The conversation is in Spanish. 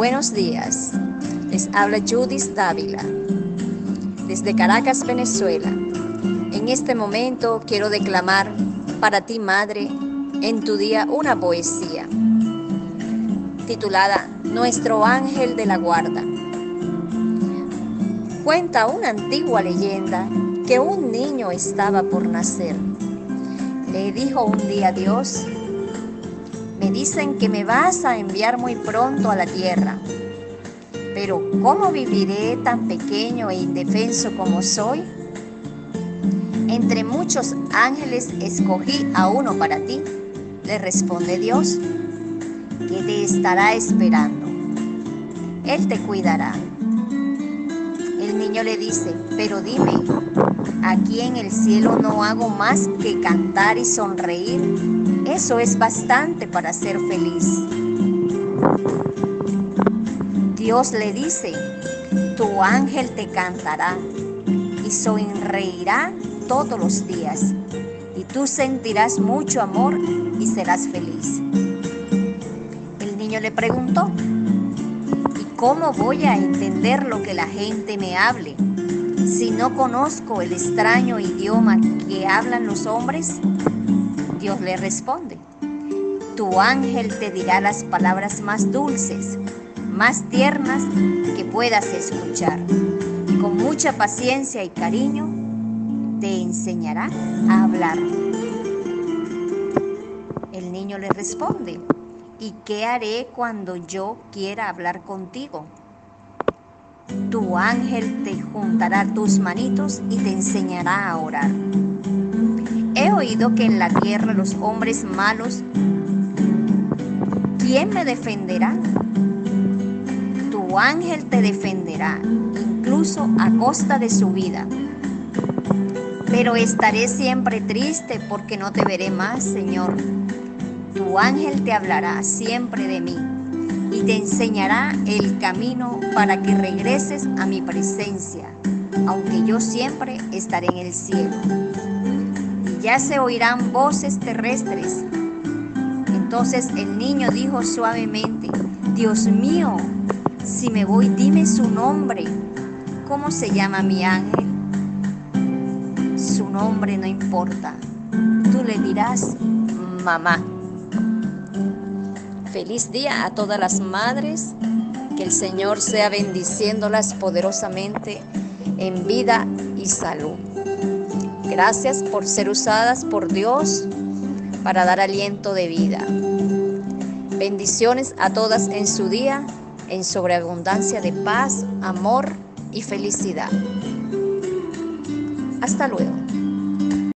Buenos días. Les habla Judith Dávila desde Caracas, Venezuela. En este momento quiero declamar para ti, Madre, en tu día una poesía titulada Nuestro Ángel de la Guarda. Cuenta una antigua leyenda que un niño estaba por nacer. Le dijo un día a Dios, me dicen que me vas a enviar muy pronto a la tierra, pero ¿cómo viviré tan pequeño e indefenso como soy? Entre muchos ángeles escogí a uno para ti, le responde Dios, que te estará esperando. Él te cuidará. El niño le dice, pero dime, aquí en el cielo no hago más que cantar y sonreír eso es bastante para ser feliz. Dios le dice, tu ángel te cantará y sonreirá todos los días y tú sentirás mucho amor y serás feliz. El niño le preguntó, ¿y cómo voy a entender lo que la gente me hable si no conozco el extraño idioma que hablan los hombres? Dios le responde, tu ángel te dirá las palabras más dulces, más tiernas que puedas escuchar. Y con mucha paciencia y cariño te enseñará a hablar. El niño le responde, ¿y qué haré cuando yo quiera hablar contigo? Tu ángel te juntará tus manitos y te enseñará a orar. He oído que en la tierra los hombres malos, ¿quién me defenderá? Tu ángel te defenderá, incluso a costa de su vida. Pero estaré siempre triste porque no te veré más, Señor. Tu ángel te hablará siempre de mí y te enseñará el camino para que regreses a mi presencia, aunque yo siempre estaré en el cielo ya se oirán voces terrestres. Entonces el niño dijo suavemente, Dios mío, si me voy, dime su nombre. ¿Cómo se llama mi ángel? Su nombre no importa. Tú le dirás, mamá. Feliz día a todas las madres. Que el Señor sea bendiciéndolas poderosamente en vida y salud. Gracias por ser usadas por Dios para dar aliento de vida. Bendiciones a todas en su día, en sobreabundancia de paz, amor y felicidad. Hasta luego.